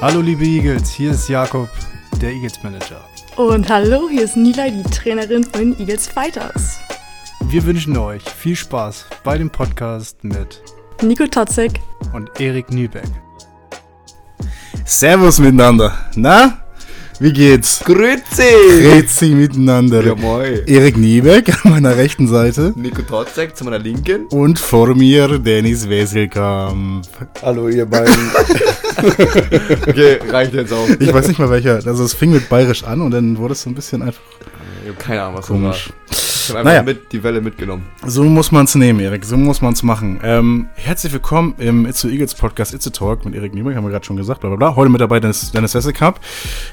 Hallo liebe Eagles, hier ist Jakob, der Eagles Manager. Und hallo, hier ist Nila, die Trainerin von den Eagles Fighters. Wir wünschen euch viel Spaß bei dem Podcast mit Nico Totzek und Erik Niebeck. Servus miteinander. Na? Wie geht's? Grüezi! Grüezi miteinander. Ja, moin. Erik Niebeck an meiner rechten Seite. Nico Totzek zu meiner Linken. Und vor mir Dennis Weselkamp. Hallo ihr beiden. Okay, reicht jetzt auch. Ich weiß nicht mal welcher. Also es fing mit bayerisch an und dann wurde es so ein bisschen einfach Ich hab keine Ahnung, was komisch. Ich hab einfach Naja. mit, die Welle mitgenommen. So muss man's nehmen, Erik. So muss man's machen. Ähm, herzlich willkommen im It's the Eagles Podcast It's a Talk mit Erik Niebeck, haben wir gerade schon gesagt, bla bla bla. Heute mit dabei Dennis, Dennis Weselkamp,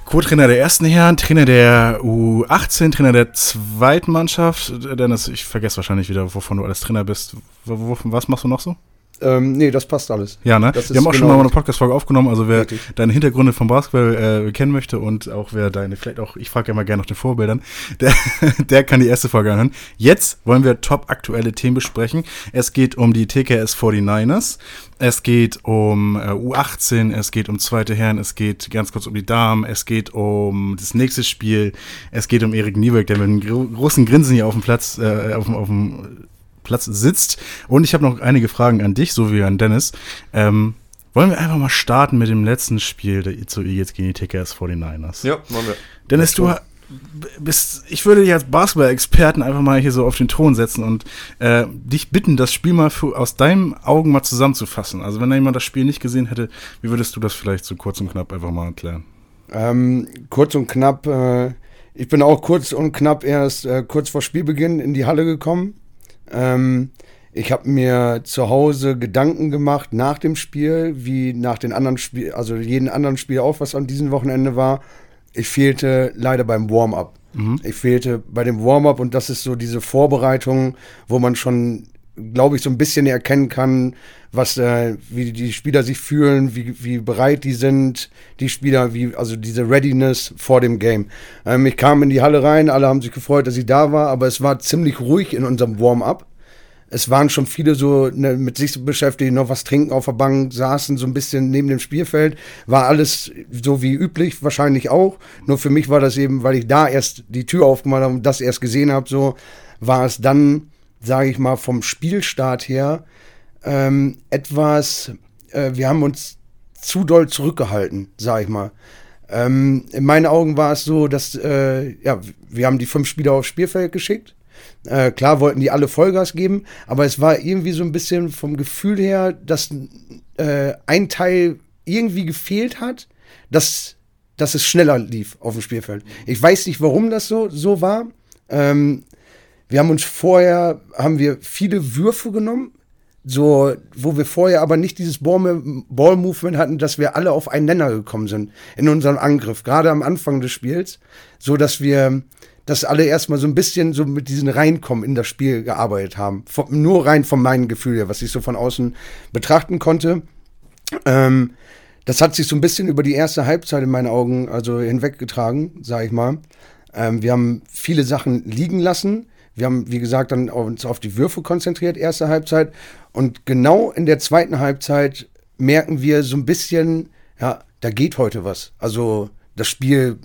Co-Trainer der ersten Herren, Trainer der U18, Trainer der zweiten Mannschaft. Dennis, ich vergesse wahrscheinlich wieder, wovon du alles Trainer bist. Was machst du noch so? Ähm, nee, das passt alles. Ja, ne? Das Wir haben auch schon genau- mal eine Podcast-Folge aufgenommen, also wer Richtig. deine Hintergründe vom Basketball äh, kennen möchte und auch wer deine, vielleicht auch, ich frage ja mal gerne nach den Vorbildern, der, der kann die erste Folge anhören. Jetzt wollen wir top aktuelle Themen besprechen. Es geht um die TKS 49ers, es geht um äh, U18, es geht um zweite Herren, es geht ganz kurz um die Damen, es geht um das nächste Spiel, es geht um Erik Niebeck, der mit einem gro großen Grinsen hier auf dem Platz, äh, auf, dem- auf dem Platz sitzt. Und ich habe noch einige Fragen an dich, so wie an Dennis. Ähm, wollen wir einfach mal starten mit dem letzten Spiel der zu jetzt gegen die TKS 49ers? Ja, machen wir. Dennis, du bist, ich würde dich als Basketball-Experten einfach mal hier so auf den Thron setzen und äh, dich bitten, das Spiel mal für, aus deinen Augen mal zusammenzufassen. Also wenn da jemand das Spiel nicht gesehen hätte, wie würdest du das vielleicht so kurz und knapp einfach mal erklären? Ähm, kurz und knapp, äh, ich bin auch kurz und knapp erst äh, kurz vor Spielbeginn in die Halle gekommen. Ähm, ich habe mir zu Hause Gedanken gemacht nach dem Spiel, wie nach den anderen Spiel, also jeden anderen Spiel auch, was an diesem Wochenende war. Ich fehlte leider beim Warm-up. Ich fehlte bei dem Warm-up und das ist so diese Vorbereitung, wo man schon, glaube ich, so ein bisschen erkennen kann, was, äh, wie die Spieler sich fühlen, wie, wie bereit die sind, die Spieler, wie, also diese Readiness vor dem Game. Ähm, ich kam in die Halle rein, alle haben sich gefreut, dass ich da war, aber es war ziemlich ruhig in unserem Warm-up. Es waren schon viele so ne, mit sich beschäftigt, noch was trinken auf der Bank, saßen so ein bisschen neben dem Spielfeld. War alles so wie üblich, wahrscheinlich auch. Nur für mich war das eben, weil ich da erst die Tür aufgemacht habe und das erst gesehen habe, so war es dann, sage ich mal, vom Spielstart her ähm, etwas, äh, wir haben uns zu doll zurückgehalten, sage ich mal. Ähm, in meinen Augen war es so, dass äh, ja, wir haben die fünf Spieler aufs Spielfeld geschickt. Äh, klar wollten die alle Vollgas geben, aber es war irgendwie so ein bisschen vom Gefühl her, dass äh, ein Teil irgendwie gefehlt hat, dass, dass es schneller lief auf dem Spielfeld. Ich weiß nicht, warum das so, so war. Ähm, wir haben uns vorher, haben wir viele Würfe genommen, so, wo wir vorher aber nicht dieses Ball- Ball-Movement hatten, dass wir alle auf einen Nenner gekommen sind in unserem Angriff, gerade am Anfang des Spiels, so dass wir, dass alle erstmal so ein bisschen so mit diesen Reinkommen in das Spiel gearbeitet haben. Vom, nur rein von meinem Gefühl her, was ich so von außen betrachten konnte. Ähm, das hat sich so ein bisschen über die erste Halbzeit in meinen Augen also hinweggetragen, sage ich mal. Ähm, wir haben viele Sachen liegen lassen. Wir haben, wie gesagt, dann uns auf die Würfe konzentriert, erste Halbzeit. Und genau in der zweiten Halbzeit merken wir so ein bisschen, ja, da geht heute was. Also das Spiel,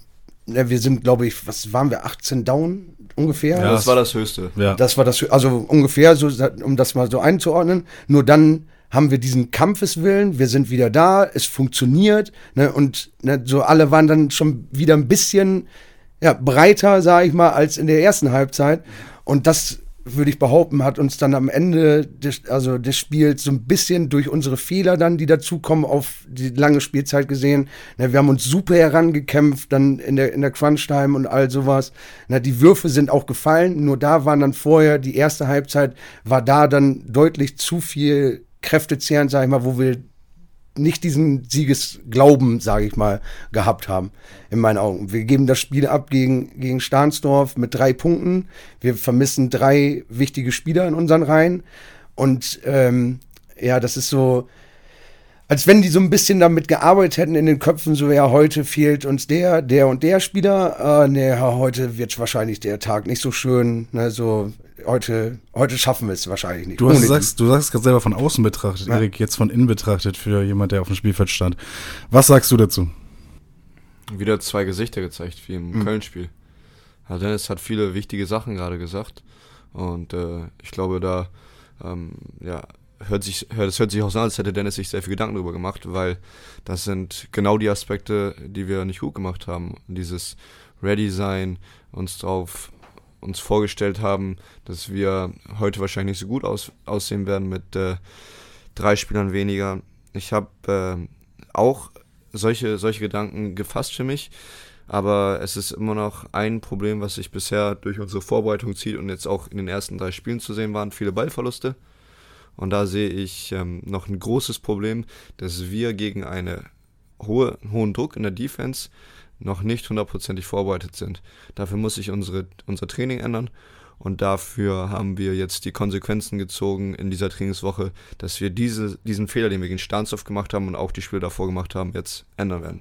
ne, wir sind, glaube ich, was waren wir, 18 down ungefähr? Ja, Das war das Höchste. Ja. Das war das, also ungefähr, so, um das mal so einzuordnen. Nur dann haben wir diesen Kampfeswillen, wir sind wieder da, es funktioniert, ne, und ne, so alle waren dann schon wieder ein bisschen ja, breiter, sage ich mal, als in der ersten Halbzeit. Und das würde ich behaupten, hat uns dann am Ende des, also des Spiels so ein bisschen durch unsere Fehler dann, die dazukommen, auf die lange Spielzeit gesehen. Wir haben uns super herangekämpft, dann in der, in der Crunch-Time und all sowas. Die Würfe sind auch gefallen, nur da waren dann vorher, die erste Halbzeit war da dann deutlich zu viel kräftezehrend, sag ich mal, wo wir nicht diesen Siegesglauben, sage ich mal, gehabt haben, in meinen Augen. Wir geben das Spiel ab gegen, gegen Stahnsdorf mit drei Punkten. Wir vermissen drei wichtige Spieler in unseren Reihen. Und ähm, ja, das ist so, als wenn die so ein bisschen damit gearbeitet hätten in den Köpfen, so ja, heute fehlt uns der, der und der Spieler. Äh, nee, heute wird wahrscheinlich der Tag nicht so schön. Ne, so heute, heute schaffen wir es wahrscheinlich nicht. Du, hast, sagst, du sagst gerade selber von außen betrachtet, Ja. Erik, jetzt von innen betrachtet für jemand, der auf dem Spielfeld stand. Was sagst du dazu? Wieder zwei Gesichter gezeigt, wie im Mhm. Köln-Spiel. Ja, Dennis hat viele wichtige Sachen gerade gesagt. Und äh, ich glaube, da ähm, ja, hört sich, hört, es hört sich auch so an, als hätte Dennis sich sehr viel Gedanken darüber gemacht, weil das sind genau die Aspekte, die wir nicht gut gemacht haben. Dieses Ready sein, uns drauf uns vorgestellt haben, dass wir heute wahrscheinlich nicht so gut aus, aussehen werden mit äh, drei Spielern weniger. Ich habe äh, auch solche, solche Gedanken gefasst für mich, aber es ist immer noch ein Problem, was sich bisher durch unsere Vorbereitung zieht und jetzt auch in den ersten drei Spielen zu sehen waren, viele Ballverluste. Und da sehe ich ähm, noch ein großes Problem, dass wir gegen eine hohe, einen hohen Druck in der Defense noch nicht hundertprozentig vorbereitet sind. Dafür muss sich unsere, unser Training ändern und dafür haben wir jetzt die Konsequenzen gezogen in dieser Trainingswoche, dass wir diese, diesen Fehler, den wir gegen Starnsdorf gemacht haben und auch die Spiele davor gemacht haben, jetzt ändern werden.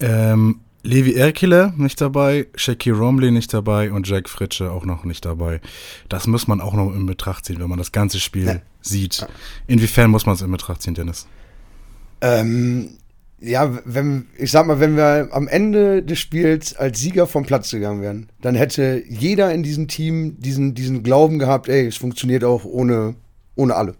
Ähm, Levi Erkele nicht dabei, Shaki Romley nicht dabei und Jack Fritsche auch noch nicht dabei. Das muss man auch noch in Betracht ziehen, wenn man das ganze Spiel Ja. sieht. Inwiefern muss man es in Betracht ziehen, Dennis? Ähm, ja, wenn, ich sag mal, wenn wir am Ende des Spiels als Sieger vom Platz gegangen wären, dann hätte jeder in diesem Team diesen, diesen Glauben gehabt, ey, es funktioniert auch ohne, ohne alle.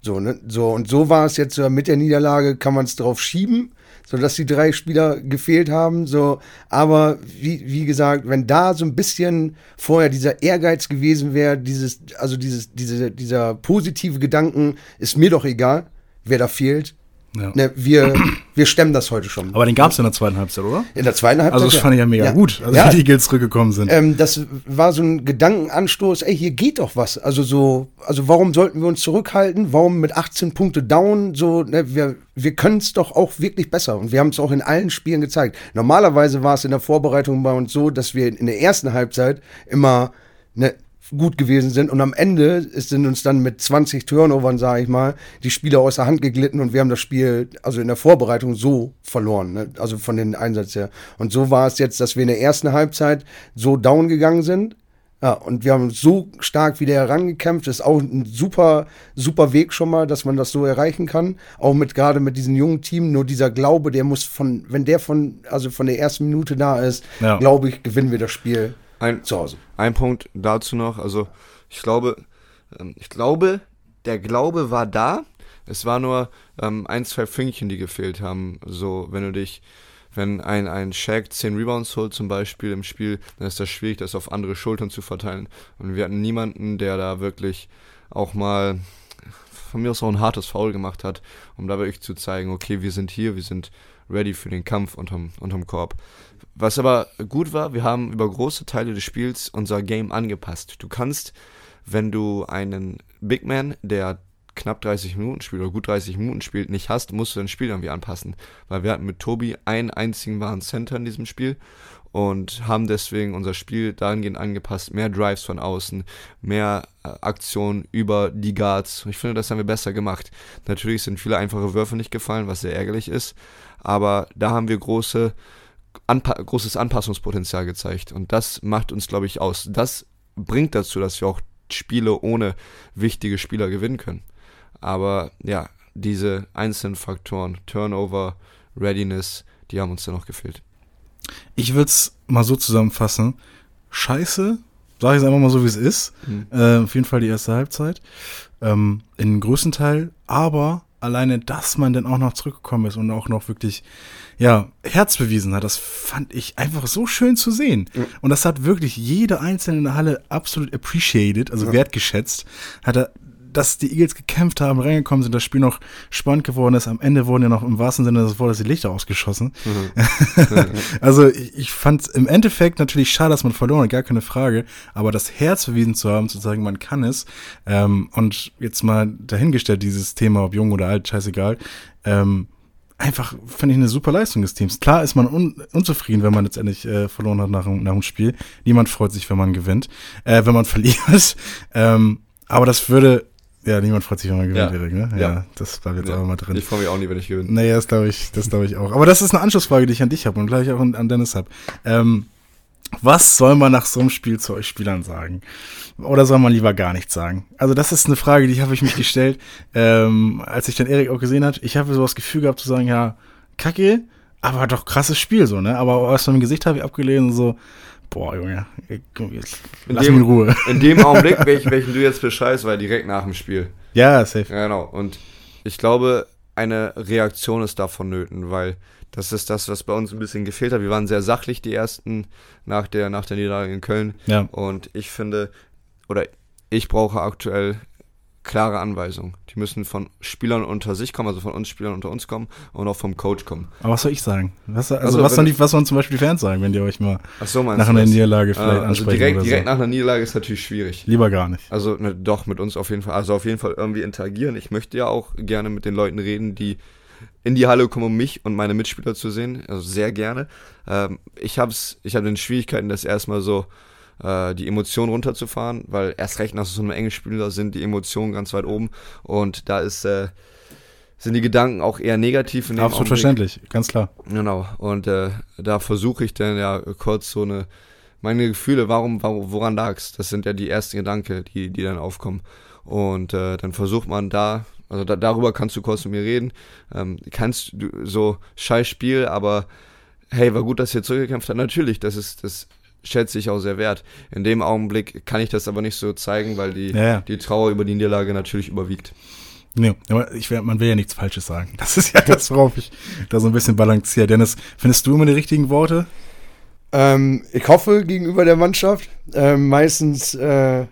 So, ne? So, und so war es jetzt so, mit der Niederlage kann man es drauf schieben, so dass die drei Spieler gefehlt haben, so, aber wie, wie gesagt, wenn da so ein bisschen vorher dieser Ehrgeiz gewesen wäre, dieses, also dieses, diese, dieser positive Gedanken, ist mir doch egal, wer da fehlt, Ja. Ne, wir, wir stemmen das heute schon. Aber den gab es in der zweiten Halbzeit, oder? in der zweiten Halbzeit. Also das fand ich ja mega gut, also ja. wie die Eagles zurückgekommen sind. Ähm, das war so ein Gedankenanstoß, ey, hier geht doch was. Also so, also warum sollten wir uns zurückhalten? Warum mit 18 Punkte down? So, ne, wir, wir können es doch auch wirklich besser. Und wir haben es auch in allen Spielen gezeigt. Normalerweise war es in der Vorbereitung bei uns so, dass wir in der ersten Halbzeit immer ne, gut gewesen sind und am Ende sind uns dann mit 20 Turnovern, sage ich mal, die Spieler aus der Hand geglitten und wir haben das Spiel also in der Vorbereitung so verloren, ne? also von den Einsatz her. Und so war es jetzt, dass wir in der ersten Halbzeit so down gegangen sind. Ja, und wir haben so stark wieder herangekämpft. Das ist auch ein super, super Weg schon mal, dass man das so erreichen kann. Auch mit gerade mit diesem jungen Team. Nur dieser Glaube, der muss von, wenn der von, also von der ersten Minute da ist, Ja. glaube ich, gewinnen wir das Spiel Ein, zu Hause. Ein Punkt dazu noch, also ich glaube, ähm, ich glaube, der Glaube war da. Es war nur ähm, ein, zwei Fünkchen, die gefehlt haben. So, wenn du dich, wenn ein, ein Shaq 10 Rebounds holt zum Beispiel im Spiel, dann ist das schwierig, das auf andere Schultern zu verteilen. Und wir hatten niemanden, der da wirklich auch mal von mir aus auch ein hartes Foul gemacht hat, um da wirklich zu zeigen, okay, wir sind hier, wir sind ready für den Kampf unterm, unterm Korb. Was aber gut war, wir haben über große Teile des Spiels unser Game angepasst. Du kannst, wenn du einen Big Man, der knapp 30 Minuten spielt oder gut 30 Minuten spielt, nicht hast, musst du dein Spiel irgendwie anpassen. Weil wir hatten mit Tobi einen einzigen wahren Center in diesem Spiel und haben deswegen unser Spiel dahingehend angepasst, mehr Drives von außen, mehr äh, Aktionen über die Guards. Ich finde, das haben wir besser gemacht. Natürlich sind viele einfache Würfe nicht gefallen, was sehr ärgerlich ist, aber da haben wir große Anpa großes Anpassungspotenzial gezeigt und das macht uns, glaube ich, aus. Das bringt dazu, dass wir auch Spiele ohne wichtige Spieler gewinnen können. Aber ja, diese einzelnen Faktoren, Turnover, Readiness, die haben uns dann noch gefehlt. Ich würde es mal so zusammenfassen. Scheiße, sage ich es einfach mal so, wie es ist. Mhm. Äh, auf jeden Fall die erste Halbzeit. Ähm, in größten Teil. Aber alleine, dass man dann auch noch zurückgekommen ist und auch noch wirklich, ja, Herz bewiesen hat, das fand ich einfach so schön zu sehen. Und das hat wirklich jeder Einzelne in der Halle absolut appreciated, also wertgeschätzt. Hat er, dass die Eagles gekämpft haben, reingekommen sind, das Spiel noch spannend geworden ist. Am Ende wurden ja noch im wahrsten Sinne des Wortes die Lichter ausgeschossen. also ich, ich fand im Endeffekt natürlich schade, dass man verloren hat, gar keine Frage. Aber das Herz bewiesen zu haben, zu sagen, man kann es. Ähm, und jetzt mal dahingestellt, dieses Thema, ob jung oder alt, scheißegal. Ähm, einfach, finde ich, eine super Leistung des Teams. Klar ist man un unzufrieden, wenn man letztendlich äh, verloren hat nach, nach dem Spiel. Niemand freut sich, wenn man gewinnt, äh, wenn man verliert. ähm, aber das würde, ja, niemand freut sich, wenn man gewinnt, Ja. Erik, ne? Ja, Ja. das bleibt jetzt Ja, aber mal drin. Ich freue mich auch nie, wenn ich gewinne. Naja, das glaube ich, das glaube ich auch. Aber das ist eine Anschlussfrage, die ich an dich habe und gleich auch an, Dennis habe. Ähm, Was soll man nach so einem Spiel zu euch Spielern sagen? Oder soll man lieber gar nichts sagen? Also das ist eine Frage, die habe ich mich gestellt, ähm, als ich dann Erik auch gesehen hat. Ich habe so das Gefühl gehabt zu sagen, ja, kacke, aber doch krasses Spiel so, ne? Aber aus meinem Gesicht habe ich abgelesen so, boah, Junge, lass dem, mich in Ruhe. In dem Augenblick, welchen, welchen du jetzt bescheißt, war direkt nach dem Spiel. Ja, safe. Genau. Und ich glaube, eine Reaktion ist da vonnöten, weil das ist das, was bei uns ein bisschen gefehlt hat. Wir waren sehr sachlich die ersten nach der, nach der Niederlage in Köln. Ja. Und ich finde, oder ich brauche aktuell klare Anweisungen. Die müssen von Spielern unter sich kommen, also von uns Spielern unter uns kommen und auch vom Coach kommen. Aber was soll ich sagen? Was, also, Also, was, sollen die, was sollen zum Beispiel die Fans sagen, wenn die euch mal so, nach einer das? Niederlage vielleicht Ah, also ansprechen direkt, oder direkt so? nach einer Niederlage ist natürlich schwierig. Lieber gar nicht. Also ne, doch, mit uns auf jeden Fall. Also auf jeden Fall irgendwie interagieren. Ich möchte ja auch gerne mit den Leuten reden, die in die Halle kommen, um mich und meine Mitspieler zu sehen. Also sehr gerne. Ähm, ich habe ich hab den Schwierigkeiten, das erstmal so äh, die Emotionen runterzufahren, weil erst recht nach so einem engen Spiel, da sind die Emotionen ganz weit oben und da ist äh, sind die Gedanken auch eher negativ in dem Absolut verständlich, ganz klar. Genau. Und äh, da versuche ich dann ja kurz so eine, meine Gefühle, warum, warum woran lag's? Das sind ja die ersten Gedanken, die, die dann aufkommen. Und äh, dann versucht man da, also da, darüber kannst du kurz mit mir reden. Ähm, kannst du so scheiß Spiel, aber hey, war gut, dass ihr zurückgekämpft habt. Natürlich, das ist, das schätze ich auch sehr wert. In dem Augenblick kann ich das aber nicht so zeigen, weil die, Ja, ja. die Trauer über die Niederlage natürlich überwiegt. Nee, aber ich, will- man will ja nichts Falsches sagen. Das ist ja das, worauf ich da so ein bisschen balanciere. Dennis, findest du immer die richtigen Worte? Ähm, ich hoffe gegenüber der Mannschaft. Ähm, meistens, äh,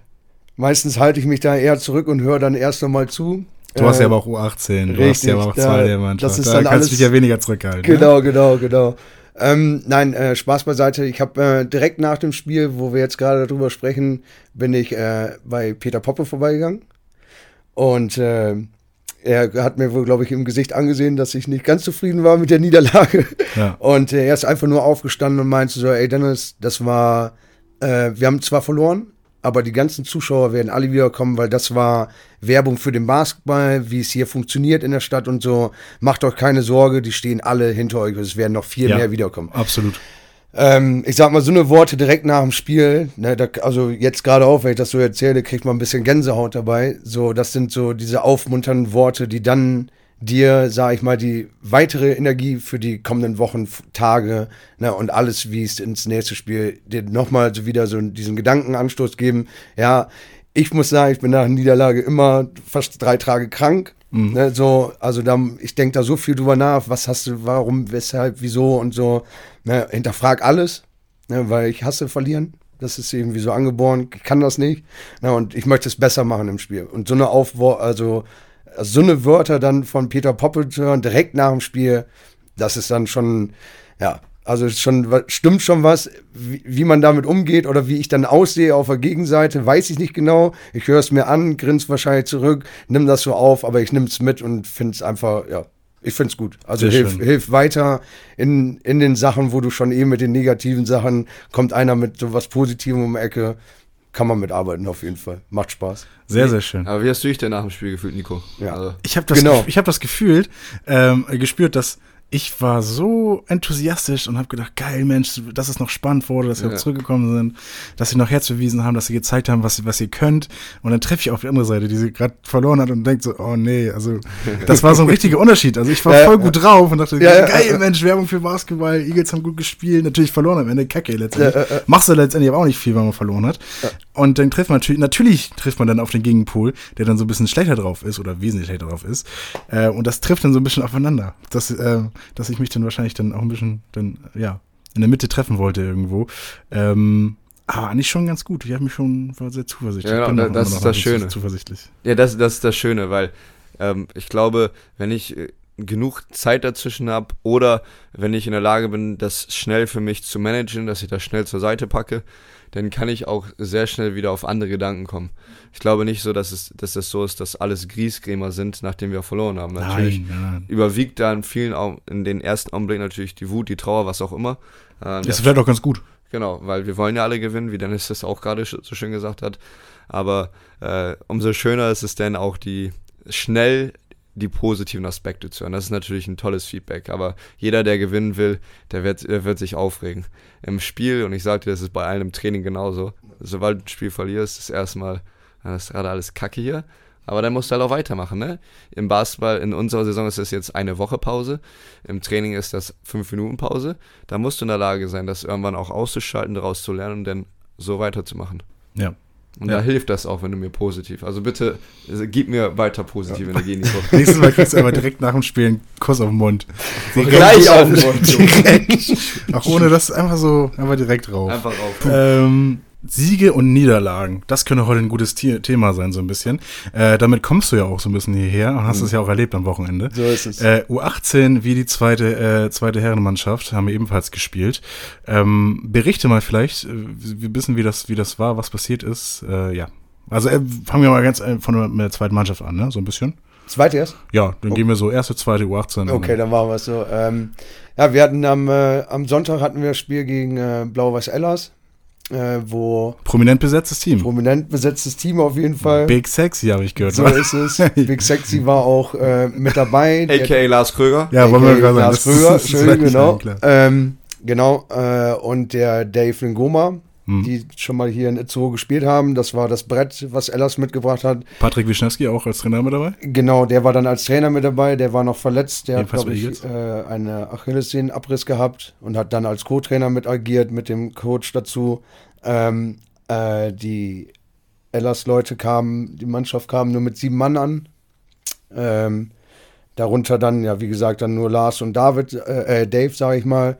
meistens halte ich mich da eher zurück und höre dann erst nochmal zu. Du hast Äh, ja aber auch U18, du hast ja richtig, aber auch da- zwei der Mannschaft. das ist da dann kannst alles- du dich ja weniger zurückhalten. Ne? Genau, genau, genau. Ähm, nein, äh, Spaß beiseite. Ich habe äh, direkt nach dem Spiel, wo wir jetzt gerade darüber sprechen, bin ich äh, bei Peter Poppe vorbeigegangen. Und äh, er hat mir wohl, glaube ich, im Gesicht angesehen, dass ich nicht ganz zufrieden war mit der Niederlage. Ja. Und äh, er ist einfach nur aufgestanden und meinte so, ey Dennis, das war, äh, wir haben zwar verloren, aber die ganzen Zuschauer werden alle wiederkommen, weil das war Werbung für den Basketball, wie es hier funktioniert in der Stadt und so. Macht euch keine Sorge, die stehen alle hinter euch. Es werden noch viel Ja. mehr wiederkommen. Absolut. Ähm, ich sag mal, so eine Worte direkt nach dem Spiel, ne, da, also jetzt gerade auch, wenn ich das so erzähle, kriegt man ein bisschen Gänsehaut dabei. So, das sind so diese aufmunternden Worte, die dann dir, sag ich mal, die weitere Energie für die kommenden Wochen, Tage ne, und alles, wie es ins nächste Spiel, dir nochmal so wieder so diesen Gedankenanstoß geben. Ja, ich muss sagen, ich bin nach Niederlage immer fast drei Tage krank. Ne, so, also da, ich denke da so viel drüber nach, was hast du, warum, weshalb, wieso und so. Ne, hinterfrag alles, ne, weil ich hasse verlieren. Das ist irgendwie so angeboren, ich kann das nicht. Ne, und ich möchte es besser machen im Spiel. Und so eine Aufwor also so eine Wörter dann von Peter Poppe zu hören, direkt nach dem Spiel, das ist dann schon, ja, also schon, stimmt schon was, wie, wie man damit umgeht oder wie ich dann aussehe auf der Gegenseite, weiß ich nicht genau. Ich höre es mir an, grinse wahrscheinlich zurück, nimm das so auf, aber ich nehme es mit und finde es einfach, ja, ich finde es gut. Also Sehr hilf, schön. hilf weiter in, in den Sachen, wo du schon eh mit den negativen Sachen, kommt einer mit so was Positivem um die Ecke, kann man mitarbeiten auf jeden Fall. Macht Spaß. Sehr, sehr schön. Aber wie hast du dich denn nach dem Spiel gefühlt, Nico? Ja. Also, Ich habe das, Genau. gef- ich hab das gefühlt, ähm, gespürt, dass ich war so enthusiastisch und habe gedacht, geil, Mensch, dass es noch spannend wurde, dass wir Ja. zurückgekommen sind, dass sie noch Herz bewiesen haben, dass sie gezeigt haben, was, was ihr könnt. Und dann treffe ich auf die andere Seite, die sie gerade verloren hat und denkt so, oh nee, also das war so ein richtiger Unterschied. Also ich war Ja, voll ja. gut drauf und dachte, Ja, ja, geil, ja. Mensch, Werbung für Basketball, Eagles haben gut gespielt, natürlich verloren am Ende, kacke letztendlich. Ja, ja, ja. Machst du letztendlich aber auch nicht viel, wenn man verloren hat. Und dann trifft man natürlich, natürlich trifft man dann auf den Gegenpol, der dann so ein bisschen schlechter drauf ist oder wesentlich schlechter drauf ist. Äh, und das trifft dann so ein bisschen aufeinander. Dass, äh, dass ich mich dann wahrscheinlich dann auch ein bisschen dann, ja, in der Mitte treffen wollte irgendwo. Ähm, aber eigentlich schon ganz gut. Ich habe mich schon war sehr zuversichtlich. Ja, auch das ist das Schöne. Zuversichtlich. Ja, das, das ist das Schöne, weil ähm, ich glaube, wenn ich äh, genug Zeit dazwischen habe oder wenn ich in der Lage bin, das schnell für mich zu managen, dass ich das schnell zur Seite packe, dann kann ich auch sehr schnell wieder auf andere Gedanken kommen. Ich glaube nicht so, dass es, dass es so ist, dass alles Griesgrämer sind, nachdem wir verloren haben. Natürlich Nein, nein, überwiegt da in vielen in den ersten Augenblicken natürlich die Wut, die Trauer, was auch immer. Ähm, Ist vielleicht auch ganz gut. Genau, weil wir wollen ja alle gewinnen, wie Dennis das auch gerade so schön gesagt hat. Aber äh, umso schöner ist es denn auch, die schnell die positiven Aspekte zu hören. Das ist natürlich ein tolles Feedback, aber jeder, der gewinnen will, der wird, der wird sich aufregen. Im Spiel, und ich sagte, das ist bei allen im Training genauso, sobald du ein Spiel verlierst, ist erstmal, das ist gerade alles Kacke hier, aber dann musst du halt auch weitermachen, ne? Im Basketball, in unserer Saison ist das jetzt eine Woche Pause, im Training ist das fünf Minuten Pause, da musst du in der Lage sein, das irgendwann auch auszuschalten, daraus zu lernen und dann so weiterzumachen. Ja. Und Ja. da hilft das auch, wenn du mir positiv. Also bitte, also gib mir weiter positive Energie, Nico. Nächstes Mal kriegst du aber direkt nach dem Spiel einen Kuss auf den Mund. Gleich auf den Mund, Junge. Auch ohne das einfach so, einfach direkt drauf. Einfach auf. Ähm, Siege und Niederlagen, das könnte heute ein gutes The Thema sein, so ein bisschen. Äh, damit kommst du ja auch so ein bisschen hierher und hast es ja auch erlebt am Wochenende. So ist es. Äh, U18 wie die zweite, äh, zweite Herrenmannschaft haben wir ebenfalls gespielt. Ähm, berichte mal vielleicht, äh, wir wissen, wie das, wie das war, was passiert ist. Äh, ja. Also äh, fangen wir mal ganz äh, von der, zweiten Mannschaft an, ne? So ein bisschen. Zweit erst? Ja, dann gehen wir so erste, zweite U18. Okay, dann machen wir es so. Ähm, ja, wir hatten am, äh, am Sonntag hatten wir das Spiel gegen äh, Blau-Weiß Ellers, äh, wo Prominent besetztes Team. prominent besetztes Team auf jeden Fall. Big Sexy, habe ich gehört. so wa? ist es. Big Sexy war auch äh, mit dabei. A.K.A. Lars Kröger. ja, wollen wir gerade sagen. Lars Kröger, eigentlich genau. Ähm, genau, äh, und der Dave Lingoma, Hm. die schon mal hier in Itzehoe gespielt haben. Das war das Brett, was Ellers mitgebracht hat. Patrick Wischnewski auch als Trainer mit dabei? Genau, der war dann als Trainer mit dabei, der war noch verletzt, der hat, Ebenfalls glaube ich, äh, eine Achillessehnenabriss gehabt und hat dann als Co-Trainer mit agiert, mit dem Coach dazu. Ähm, äh, die Ellers-Leute kamen, die Mannschaft kam nur mit sieben Mann an. Ähm, darunter dann, ja, wie gesagt, dann nur Lars und David, äh, äh, Dave, sage ich mal,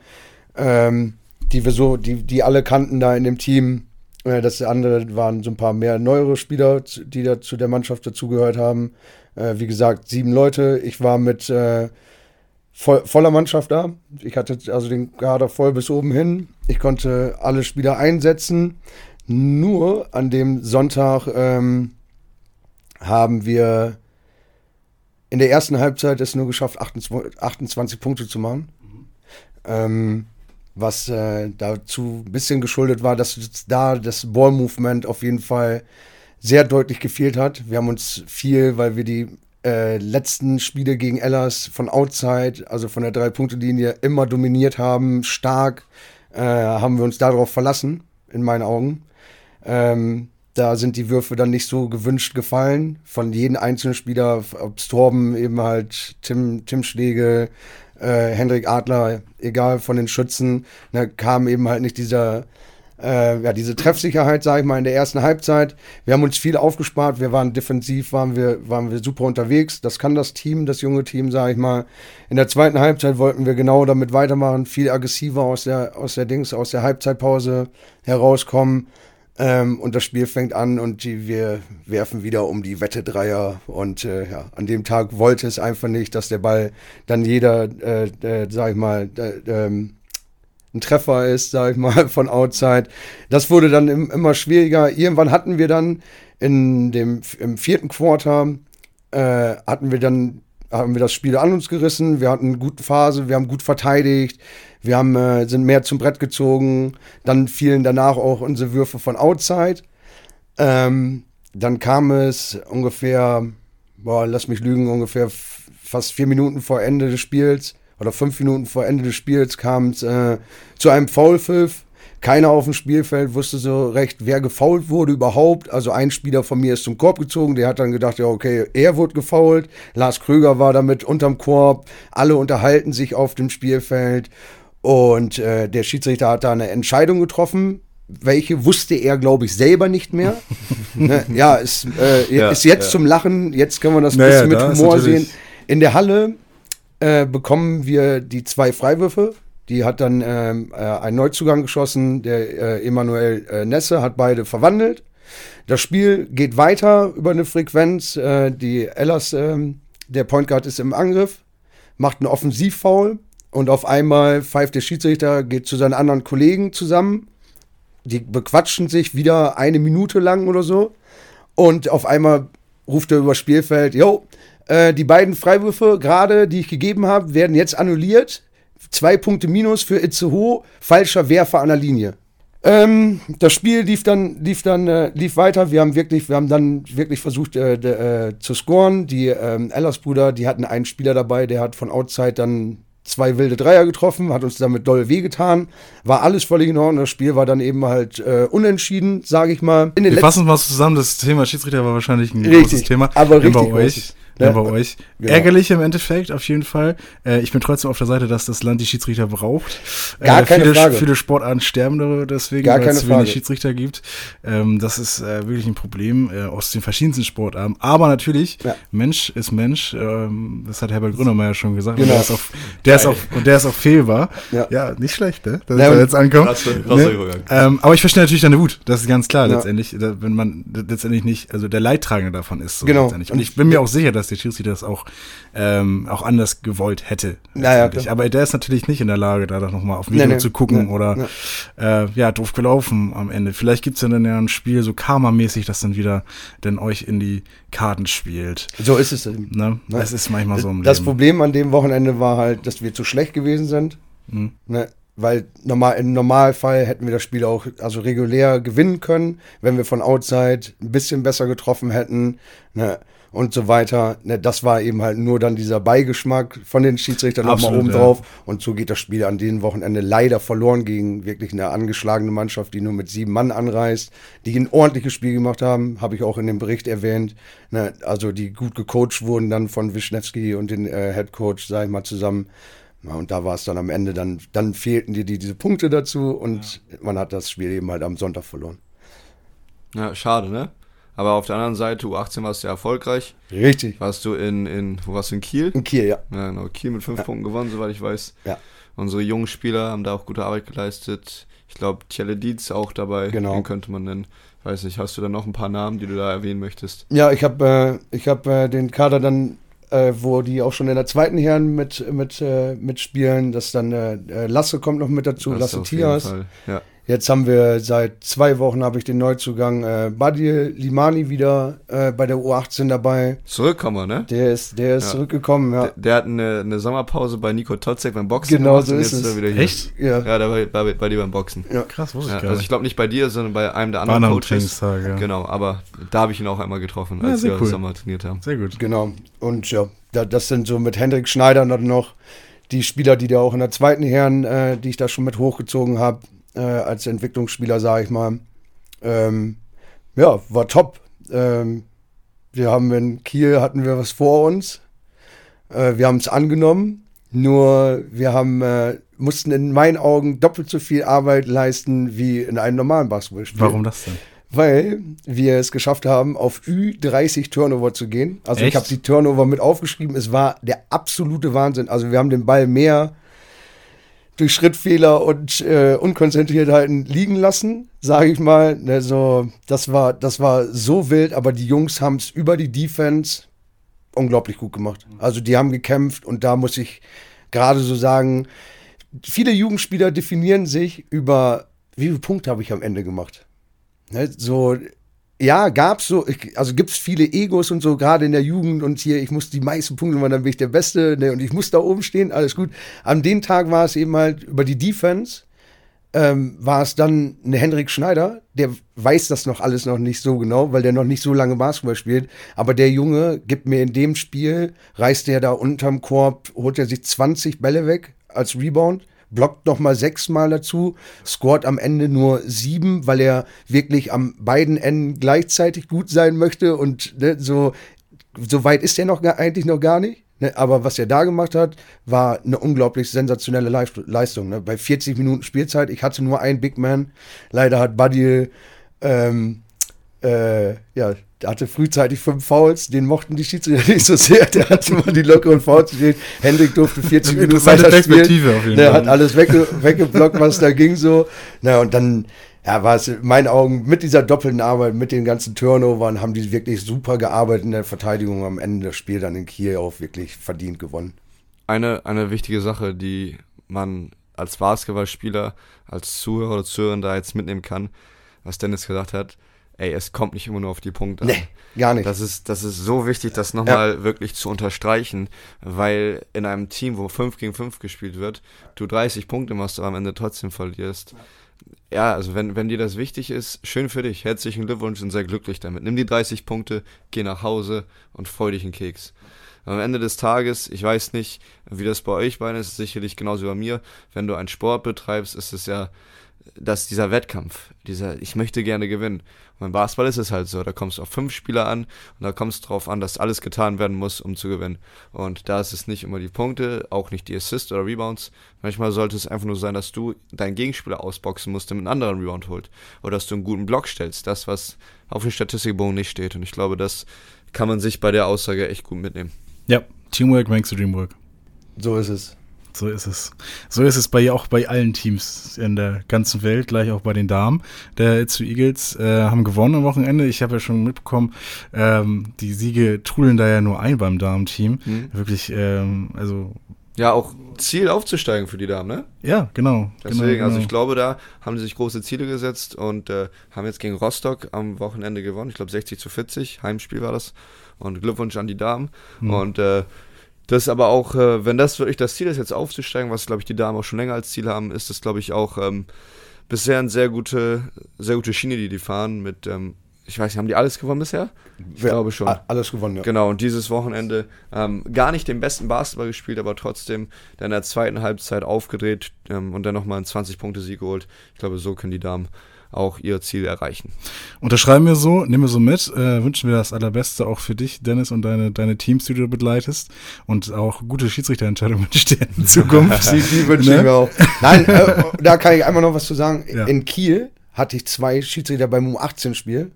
ähm, die wir so, die, die alle kannten da in dem Team. Äh, das andere waren so ein paar mehr neuere Spieler, die da zu der Mannschaft dazugehört haben. Äh, wie gesagt, sieben Leute. Ich war mit äh, voll, voller Mannschaft da. Ich hatte also den Kader voll bis oben hin. Ich konnte alle Spieler einsetzen. Nur an dem Sonntag ähm, haben wir in der ersten Halbzeit es nur geschafft, 28, 28 Punkte zu machen. Ähm, was äh, dazu ein bisschen geschuldet war, dass da das Ball-Movement auf jeden Fall sehr deutlich gefehlt hat. Wir haben uns viel, weil wir die äh, letzten Spiele gegen Ellers von Outside, also von der Drei-Punkte-Linie, immer dominiert haben, stark, äh, haben wir uns darauf verlassen, in meinen Augen. Ähm, da sind die Würfe dann nicht so gewünscht gefallen. Von jedem einzelnen Spieler, ob es Torben, eben halt Tim, Tim Schlegel, äh, Hendrik Adler, egal von den Schützen, ne, kam eben halt nicht dieser, äh, ja, diese Treffsicherheit, sage ich mal, in der ersten Halbzeit. Wir haben uns viel aufgespart, wir waren defensiv, waren wir, waren wir super unterwegs. Das kann das Team, das junge Team, sage ich mal. In der zweiten Halbzeit wollten wir genau damit weitermachen, viel aggressiver aus der, aus der Dings, aus der Halbzeitpause herauskommen. Ähm, und das Spiel fängt an und die, wir werfen wieder um die Wette Dreier. Und äh, ja, an dem Tag wollte es einfach nicht, dass der Ball dann jeder, äh, äh, sag ich mal, äh, ähm, ein Treffer ist, sag ich mal, von Outside. Das wurde dann im, immer schwieriger. Irgendwann hatten wir dann in dem im vierten Quarter äh, hatten wir dann haben wir das Spiel an uns gerissen. Wir hatten eine gute Phase, wir haben gut verteidigt, wir haben, äh, sind mehr zum Brett gezogen. Dann fielen danach auch unsere Würfe von Outside. Ähm, dann kam es ungefähr, boah, lass mich lügen, ungefähr fast vier Minuten vor Ende des Spiels oder fünf Minuten vor Ende des Spiels kam es äh, zu einem Foulpfiff. Keiner auf dem Spielfeld wusste so recht, wer gefoult wurde überhaupt. Also ein Spieler von mir ist zum Korb gezogen, der hat dann gedacht, ja okay, er wurde gefoult. Lars Kröger war damit unterm Korb. Alle unterhalten sich auf dem Spielfeld. Und äh, der Schiedsrichter hat da eine Entscheidung getroffen. Welche wusste er, glaube ich, selber nicht mehr. ne? Ja, ist, äh, Ja, ist jetzt ja. zum Lachen. Jetzt können wir das ein Naja, bisschen mit Humor sehen. In der Halle äh, bekommen wir die zwei Freiwürfe. Die hat dann ähm, äh, ein Neuzugang geschossen, der äh, Emanuel äh, Nesse hat beide verwandelt. Das Spiel geht weiter über eine Frequenz. Äh, die Ellas, ähm, der Point Guard ist im Angriff, macht einen Offensivfoul und auf einmal pfeift der Schiedsrichter, geht zu seinen anderen Kollegen zusammen. Die bequatschen sich wieder eine Minute lang oder so. Und auf einmal ruft er über Spielfeld, jo, äh, die beiden Freiwürfe gerade, die ich gegeben habe, werden jetzt annulliert. Zwei Punkte minus für Itzehoe, falscher Werfer an der Linie. Ähm, das Spiel lief dann, lief dann, äh, lief weiter. Wir haben wirklich, wir haben dann wirklich versucht äh, de, äh, zu scoren. Die ähm, Ellers-Brüder, die hatten einen Spieler dabei, der hat von Outside dann zwei wilde Dreier getroffen, hat uns damit doll wehgetan. War alles völlig in Ordnung. Das Spiel war dann eben halt äh, unentschieden, sage ich mal. In den Wir fassen mal zusammen, das Thema Schiedsrichter war wahrscheinlich ein richtig, großes Thema. Aber richtig bei euch. Ja, bei euch. Genau. Ärgerlich im Endeffekt, auf jeden Fall. Äh, ich bin trotzdem auf der Seite, dass das Land die Schiedsrichter braucht. Gar äh, keine viele, Frage. Viele Sportarten sterben deswegen, Gar weil es zu wenig Frage. Schiedsrichter gibt. Ähm, das ist äh, wirklich ein Problem äh, aus den verschiedensten Sportarten. Aber natürlich, Ja. Mensch ist Mensch. Ähm, das hat Herbert Grönemeyer schon gesagt. Genau. Und der ist auch, der ist auch, und der ist auch fehlbar. Ja. nicht schlecht, ne? Dass Ja, er und- jetzt ankommt. Klasse, Ne? Ähm, aber ich verstehe natürlich deine Wut. Das ist ganz klar Ja. letztendlich, da- wenn man letztendlich nicht, also der Leidtragende davon ist. So Genau. letztendlich. Und ich bin mir auch sicher, dass der Schiedsrichter das auch, ähm, auch anders gewollt hätte. Naja, klar. aber der ist natürlich nicht in der Lage, da doch nochmal auf Video Nee, nee. zu gucken Nee, oder Äh, ja, doof gelaufen am Ende. Vielleicht gibt's ja dann ja ein Spiel so karmamäßig, das dann wieder dann euch in die Karten spielt. So ist es eben. Ne? Ne? Das ist manchmal so im Das Leben. Problem an dem Wochenende war halt, dass wir zu schlecht gewesen sind. Mhm. Ne? Weil normal, im Normalfall hätten wir das Spiel auch also regulär gewinnen können, wenn wir von Outside ein bisschen besser getroffen hätten ne? Und so weiter. Ne? Das war eben halt nur dann dieser Beigeschmack von den Schiedsrichtern nochmal oben ja. drauf. Und so geht das Spiel an dem Wochenende leider verloren gegen wirklich eine angeschlagene Mannschaft, die nur mit sieben Mann anreist, die ein ordentliches Spiel gemacht haben, habe ich auch in dem Bericht erwähnt. Ne? Also die gut gecoacht wurden dann von Wischnewski und den äh, Head Coach, sag ich mal, zusammen. Ja, und da war es dann am Ende, dann, dann fehlten dir die, diese Punkte dazu und man hat das Spiel eben halt am Sonntag verloren. Ja, schade, ne? Aber auf der anderen Seite, U18 warst du ja erfolgreich. Richtig. Warst du in, in wo warst du in Kiel? In Kiel, ja. Ja, genau. Kiel mit fünf Punkten gewonnen, soweit ich weiß. Ja. Unsere jungen Spieler haben da auch gute Arbeit geleistet. Ich glaube, Tjelle Dietz auch dabei. Genau. Den könnte man nennen. Weiß nicht, hast du da noch ein paar Namen, die du da erwähnen möchtest? Ja, ich habe äh, ich hab, äh, den Kader dann, äh, wo die auch schon in der zweiten Herren mit, mit, äh, mitspielen. Das dann äh, äh, Lasse kommt noch mit dazu, Das Lasse Tias. Ja. Jetzt haben wir seit zwei Wochen habe ich den Neuzugang äh, Badil Limani wieder äh, bei der U18 dabei. Zurückkommen, ne? Der ist, der ist Ja. zurückgekommen, ja. Der, der hat eine, eine Sommerpause bei Nico Totzek beim Boxen Genau gemacht so und ist jetzt es. er wieder hier. Echt? ja. Ja, der war bei, bei dir beim Boxen. Krass, wusste Ja, ich gar also ich glaube nicht bei dir, sondern bei einem der War anderen Coaches. Trainingstag, ja. Genau, aber da habe ich ihn auch einmal getroffen, Ja, als wir cool. Sommer trainiert haben. Sehr gut. Genau. Und ja, da, das sind so mit Hendrik Schneider dann noch die Spieler, die da auch in der zweiten Herren, äh, die ich da schon mit hochgezogen habe, äh, als Entwicklungsspieler, sage ich mal. Ähm, ja, war top. Ähm, wir haben in Kiel hatten wir was vor uns. Äh, wir haben es angenommen. Nur wir haben äh, mussten in meinen Augen doppelt so viel Arbeit leisten wie in einem normalen Basketballspiel Warum das denn? weil wir es geschafft haben, auf Ü30 Turnover zu gehen. Also Echt? ich habe die Turnover mit aufgeschrieben. Es war der absolute Wahnsinn. Also wir haben den Ball mehr durch Schrittfehler und äh, Unkonzentriertheiten liegen lassen, sage ich mal. Also das war, das war so wild, aber die Jungs haben es über die Defense unglaublich gut gemacht. Also die haben gekämpft und da muss ich gerade so sagen, viele Jugendspieler definieren sich über, wie viele Punkte habe ich am Ende gemacht. Ne, so, ja, gab's so, also gibt's viele Egos und so, gerade in der Jugend und hier, ich muss die meisten Punkte machen, dann bin ich der Beste ne, und ich muss da oben stehen, alles gut. An dem Tag war es eben halt über die Defense, ähm, war es dann ein Hendrik Schneider, der weiß das noch alles noch nicht so genau, weil der noch nicht so lange Basketball spielt. Aber der Junge gibt mir in dem Spiel, reißt er da unterm Korb, holt er sich 20 Bälle weg als Rebound, blockt noch mal sechsmal dazu, scoret am Ende nur sieben, weil er wirklich am beiden Enden gleichzeitig gut sein möchte und ne, so, so weit ist er noch eigentlich noch gar nicht. Ne, aber was er da gemacht hat, war eine unglaublich sensationelle Leist- Leistung. Ne? Bei 40 Minuten Spielzeit, ich hatte nur einen Big Man. Leider hat Buddy, ähm, äh, ja, der hatte frühzeitig fünf Fouls, den mochten die Schiedsrichter nicht so sehr. Der hatte mal die lockeren Fouls gespielt. Hendrik durfte 40 Minuten weiter spielen. Perspektive auf jeden Der Fall. hat alles wegge weggeblockt, was da ging so. Na, und dann ja, war es in meinen Augen mit dieser doppelten Arbeit, mit den ganzen Turnovern, haben die wirklich super gearbeitet in der Verteidigung am Ende des Spiels dann in Kiel auch wirklich verdient gewonnen. Eine, eine wichtige Sache, die man als Basketballspieler, als Zuhörer oder Zuhörerin da jetzt mitnehmen kann, was Dennis gesagt hat, ey, es kommt nicht immer nur auf die Punkte an. Nee, gar nicht. Das ist, das ist so wichtig, das nochmal wirklich zu unterstreichen, weil in einem Team, wo 5 gegen 5 gespielt wird, du 30 Punkte machst, aber am Ende trotzdem verlierst. ja, also wenn, wenn dir das wichtig ist, schön für dich. Herzlichen Glückwunsch und sei glücklich damit. Nimm die 30 Punkte, geh nach Hause und freu dich einen Keks. Am Ende des Tages, ich weiß nicht, wie das bei euch beiden ist, sicherlich genauso wie bei mir. Wenn du einen Sport betreibst, ist es ja dass dieser Wettkampf, dieser, ich möchte gerne gewinnen. Und beim Basketball ist es halt so, da kommst du auf fünf Spieler an und da kommst du drauf an, dass alles getan werden muss, um zu gewinnen. Und da ist es nicht immer die Punkte, auch nicht die Assists oder Rebounds. Manchmal sollte es einfach nur sein, dass du deinen Gegenspieler ausboxen musst, damit einen anderen Rebound holt. Oder dass du einen guten Block stellst, das, was auf dem Statistikbogen nicht steht. Und ich glaube, das kann man sich bei der Aussage echt gut mitnehmen. Ja, Teamwork makes the dream work. So ist es. So ist es. So ist es bei auch bei allen Teams in der ganzen Welt, gleich auch bei den Damen. Der zu Eagles äh, haben gewonnen am Wochenende. Ich habe ja schon mitbekommen, ähm, die Siege trudeln da ja nur ein beim Damenteam. Mhm. Wirklich, ähm, also ja, auch Ziel aufzusteigen für die Damen, ne? Ja, genau. Deswegen, genau, also ich glaube, da haben sie sich große Ziele gesetzt und äh, haben jetzt gegen Rostock am Wochenende gewonnen. Ich glaube 60 zu 40, Heimspiel war das. Und Glückwunsch an die Damen. Mhm. Und äh, das ist aber auch, äh, wenn das wirklich das Ziel ist, jetzt aufzusteigen, was glaube ich die Damen auch schon länger als Ziel haben, ist das glaube ich auch ähm, bisher eine sehr gute, sehr gute Schiene, die die fahren mit, ähm, ich weiß nicht, haben die alles gewonnen bisher? Ich ja, glaube schon. Alles gewonnen, ja. Genau, und dieses Wochenende ähm, gar nicht den besten Basketball gespielt, aber trotzdem dann in der zweiten Halbzeit aufgedreht ähm, und dann nochmal einen 20-Punkte-Sieg geholt. Ich glaube, so können die Damen auch ihr Ziel erreichen. Unterschreiben wir so, nehmen wir so mit, äh, wünschen wir das Allerbeste auch für dich, Dennis, und deine, deine Teams, die du begleitest und auch gute Schiedsrichterentscheidungen wünsche dir in Zukunft. die, die wünsche ne? ich mir auch. Nein, äh, da kann ich einmal noch was zu sagen. Ja. In Kiel hatte ich zwei Schiedsrichter beim U18-Spiel.